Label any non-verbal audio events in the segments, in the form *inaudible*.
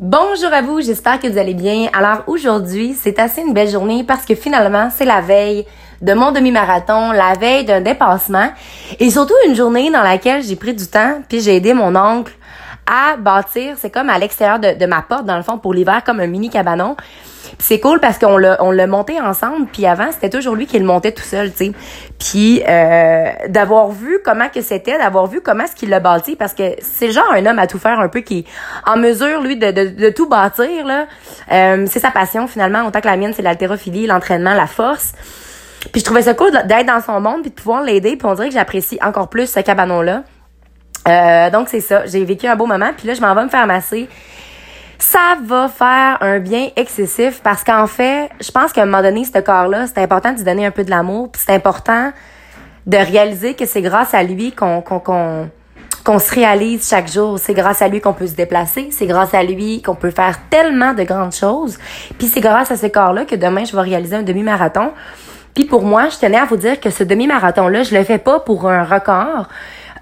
Bonjour à vous, j'espère que vous allez bien. Alors aujourd'hui, c'est assez une belle journée parce que finalement, c'est la veille de mon demi-marathon, la veille d'un dépassement et surtout une journée dans laquelle j'ai pris du temps puis j'ai aidé mon oncle à bâtir, c'est comme à l'extérieur de, de, ma porte dans le fond pour l'hiver comme un mini cabanon. C'est cool parce qu'on l'a on l'a monté ensemble puis avant c'était toujours lui qui le montait tout seul, tu sais. Puis euh, d'avoir vu comment que c'était, d'avoir vu comment est-ce qu'il l'a bâti parce que c'est genre un homme à tout faire un peu qui est en mesure lui de, de, tout bâtir là. Euh, c'est sa passion finalement autant que la mienne c'est l'haltérophilie, l'entraînement, la force. Puis je trouvais ça cool d'être dans son monde puis de pouvoir l'aider puis on dirait que j'apprécie encore plus ce cabanon là. Euh, donc c'est ça, j'ai vécu un beau moment puis là je m'en vais me faire masser ça va faire un bien excessif parce qu'en fait, je pense qu'à un moment donné, ce corps-là, c'est important de lui donner un peu de l'amour, puis c'est important de réaliser que c'est grâce à lui qu'on qu'on qu'on se réalise chaque jour. C'est grâce à lui qu'on peut se déplacer. C'est grâce à lui qu'on peut faire tellement de grandes choses. Puis c'est grâce à ce corps-là que demain, je vais réaliser un demi-marathon. Puis pour moi, je tenais à vous dire que ce demi-marathon-là, je le fais pas pour un record.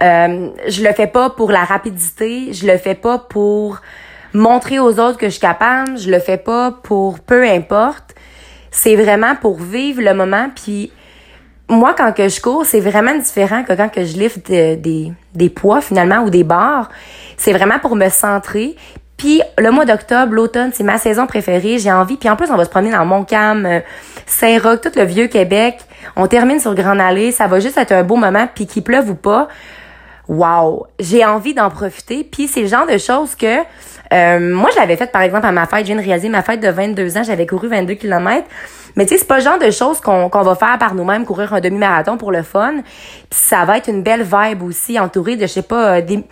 Euh, je le fais pas pour la rapidité. Je le fais pas pour montrer aux autres que je suis capable, je le fais pas pour peu importe. C'est vraiment pour vivre le moment puis moi quand que je cours, c'est vraiment différent que quand que je livre des, des poids finalement ou des barres. C'est vraiment pour me centrer. Puis le mois d'octobre, l'automne, c'est ma saison préférée. J'ai envie. Puis en plus, on va se promener dans Montcalm, euh, Saint-Roch, tout le vieux Québec. On termine sur Grande Allée. Ça va juste être un beau moment. Puis qu'il pleuve ou pas, wow, j'ai envie d'en profiter. Puis c'est le genre de choses que euh, moi, je l'avais fait, par exemple, à ma fête. Je viens de réaliser ma fête de 22 ans. J'avais couru 22 km. Mais tu sais, c'est pas le genre de choses qu'on qu'on va faire par nous-mêmes, courir un demi-marathon pour le fun. Puis ça va être une belle vibe aussi, entourée de, je sais pas, euh, des...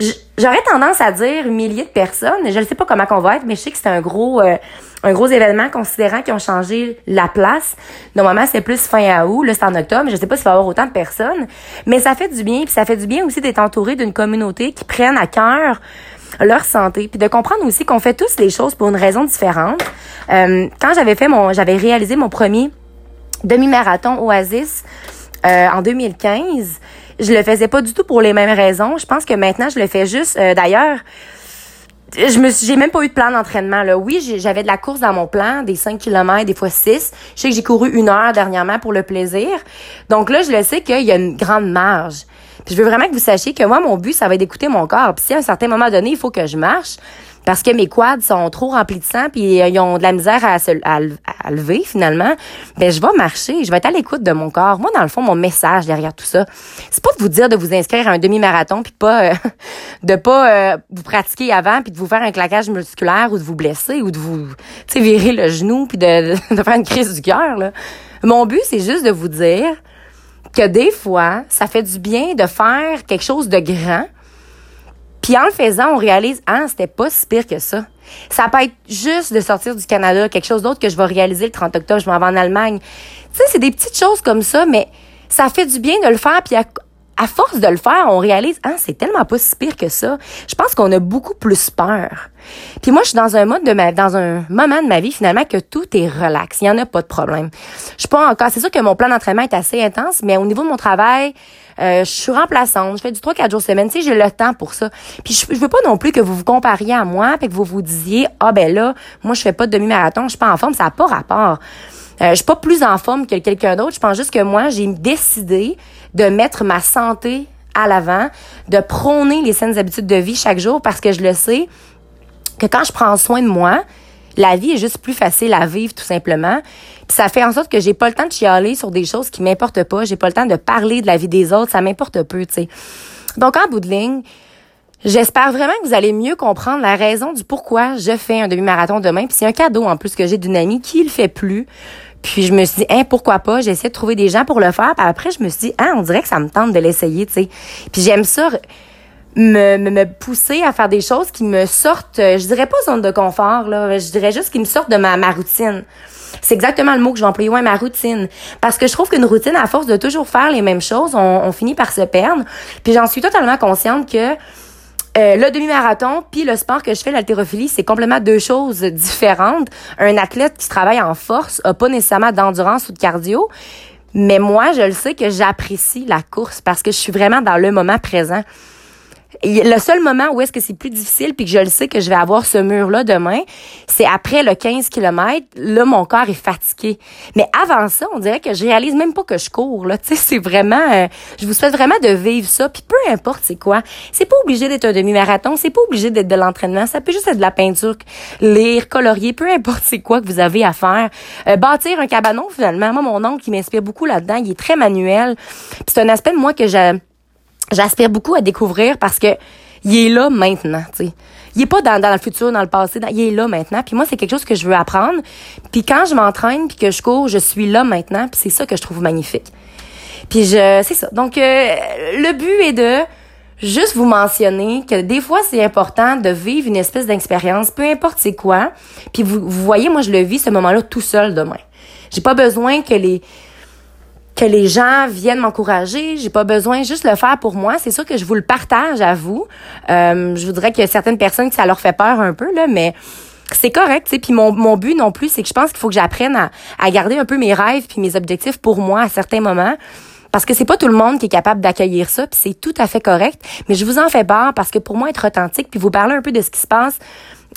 J'aurais tendance à dire milliers de personnes. Je ne sais pas comment qu'on va être, mais je sais que c'est un gros... Euh, un gros événement considérant qu'ils ont changé la place. Normalement, c'est plus fin août, là, c'est en octobre. Je sais pas s'il va y avoir autant de personnes. Mais ça fait du bien, puis ça fait du bien aussi d'être entouré d'une communauté qui prenne à cœur leur santé, puis de comprendre aussi qu'on fait tous les choses pour une raison différente. Euh, quand j'avais fait mon, j'avais réalisé mon premier demi-marathon Oasis euh, en 2015, je le faisais pas du tout pour les mêmes raisons. Je pense que maintenant je le fais juste. Euh, d'ailleurs, je me j'ai même pas eu de plan d'entraînement là. Oui, j'avais de la course dans mon plan, des 5 km, des fois 6. Je sais que j'ai couru une heure dernièrement pour le plaisir. Donc là, je le sais qu'il y a une grande marge. Puis je veux vraiment que vous sachiez que moi, mon but, ça va être d'écouter mon corps. Puis si à un certain moment donné, il faut que je marche, parce que mes quads sont trop remplis de sang puis ils ont de la misère à se à, lever finalement, ben je vais marcher, je vais être à l'écoute de mon corps. Moi dans le fond mon message derrière tout ça, c'est pas de vous dire de vous inscrire à un demi-marathon puis pas euh, *laughs* de pas euh, vous pratiquer avant puis de vous faire un claquage musculaire ou de vous blesser ou de vous tu virer le genou puis de, *laughs* de faire une crise du cœur là. Mon but c'est juste de vous dire que des fois, ça fait du bien de faire quelque chose de grand. Puis en le faisant, on réalise, ah, c'était pas si pire que ça. Ça peut être juste de sortir du Canada, quelque chose d'autre que je vais réaliser le 30 octobre, je m'en vais en Allemagne. Tu sais, c'est des petites choses comme ça, mais ça fait du bien de le faire. Puis force de le faire, on réalise, ah, c'est tellement pas si pire que ça. Je pense qu'on a beaucoup plus peur. Puis moi, je suis dans un mode de ma, dans un moment de ma vie, finalement, que tout est relax. Il y en a pas de problème. Je suis pas encore, c'est sûr que mon plan d'entraînement est assez intense, mais au niveau de mon travail, euh, je suis remplaçante. Je fais du 3-4 jours semaine. Tu sais, j'ai le temps pour ça. Puis je, veux pas non plus que vous vous compariez à moi, puis que vous vous disiez, ah, ben là, moi, je fais pas de demi-marathon, je suis pas en forme. Ça n'a pas rapport. Euh, je suis pas plus en forme que quelqu'un d'autre. Je pense juste que moi, j'ai décidé de mettre ma santé à l'avant, de prôner les saines habitudes de vie chaque jour parce que je le sais que quand je prends soin de moi, la vie est juste plus facile à vivre tout simplement. Puis ça fait en sorte que j'ai pas le temps de chialer sur des choses qui m'importent pas, j'ai pas le temps de parler de la vie des autres, ça m'importe peu, tu sais. Donc en bout de ligne, J'espère vraiment que vous allez mieux comprendre la raison du pourquoi je fais un demi-marathon demain. Puis c'est un cadeau en plus que j'ai d'une amie qui le fait plus. Puis je me suis dit, hein, pourquoi pas? J'ai essayé de trouver des gens pour le faire. Puis après, je me suis dit, hein, on dirait que ça me tente de l'essayer, tu sais. Puis j'aime ça me, me, pousser à faire des choses qui me sortent, je dirais pas zone de confort, là. Je dirais juste qui me sortent de ma, ma routine. C'est exactement le mot que je vais employer, ouais, ma routine. Parce que je trouve qu'une routine, à force de toujours faire les mêmes choses, on, on finit par se perdre. Puis j'en suis totalement consciente que euh, le demi-marathon puis le sport que je fais, l'haltérophilie, c'est complètement deux choses différentes. Un athlète qui travaille en force a pas nécessairement d'endurance ou de cardio, mais moi, je le sais que j'apprécie la course parce que je suis vraiment dans le moment présent. Le seul moment où est-ce que c'est plus difficile puis que je le sais que je vais avoir ce mur là demain, c'est après le 15 km, là mon corps est fatigué. Mais avant ça, on dirait que je réalise même pas que je cours là, tu sais, c'est vraiment euh, je vous souhaite vraiment de vivre ça puis peu importe c'est quoi. C'est pas obligé d'être un demi-marathon, c'est pas obligé d'être de l'entraînement, ça peut juste être de la peinture, lire, colorier, peu importe c'est quoi que vous avez à faire. Euh, bâtir un cabanon finalement, moi mon oncle qui m'inspire beaucoup là-dedans, il est très manuel. C'est un aspect de moi que j'ai j'aspire beaucoup à découvrir parce que il est là maintenant, tu sais. Il est pas dans, dans le futur, dans le passé, il est là maintenant. Puis moi, c'est quelque chose que je veux apprendre. Puis quand je m'entraîne, puis que je cours, je suis là maintenant. Puis c'est ça que je trouve magnifique. Puis je, c'est ça. Donc euh, le but est de juste vous mentionner que des fois c'est important de vivre une espèce d'expérience, peu importe c'est quoi. Puis vous, vous voyez, moi je le vis ce moment-là tout seul demain. J'ai pas besoin que les que les gens viennent m'encourager. J'ai pas besoin juste le faire pour moi. C'est sûr que je vous le partage à vous. Euh, je voudrais qu'il y ait certaines personnes que ça leur fait peur un peu là, mais c'est correct, tu. Puis mon, mon but non plus, c'est que je pense qu'il faut que j'apprenne à, à garder un peu mes rêves puis mes objectifs pour moi à certains moments. Parce que c'est pas tout le monde qui est capable d'accueillir ça, puis c'est tout à fait correct. Mais je vous en fais part parce que pour moi, être authentique, puis vous parler un peu de ce qui se passe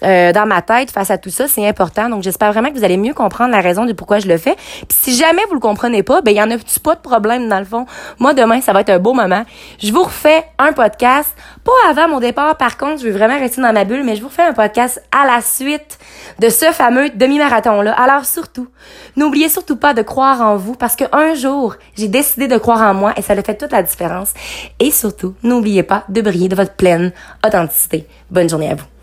euh, dans ma tête face à tout ça, c'est important. Donc j'espère vraiment que vous allez mieux comprendre la raison du pourquoi je le fais. Si jamais vous le comprenez pas, ben il y en a pas de problème dans le fond? Moi demain, ça va être un beau moment. Je vous refais un podcast, pas avant mon départ par contre, je vais vraiment rester dans ma bulle, mais je vous refais un podcast à la suite de ce fameux demi-marathon là. Alors surtout, n'oubliez surtout pas de croire en vous parce que un jour, j'ai décidé de croire en moi et ça a fait toute la différence. Et surtout, n'oubliez pas de briller de votre pleine authenticité. Bonne journée à vous.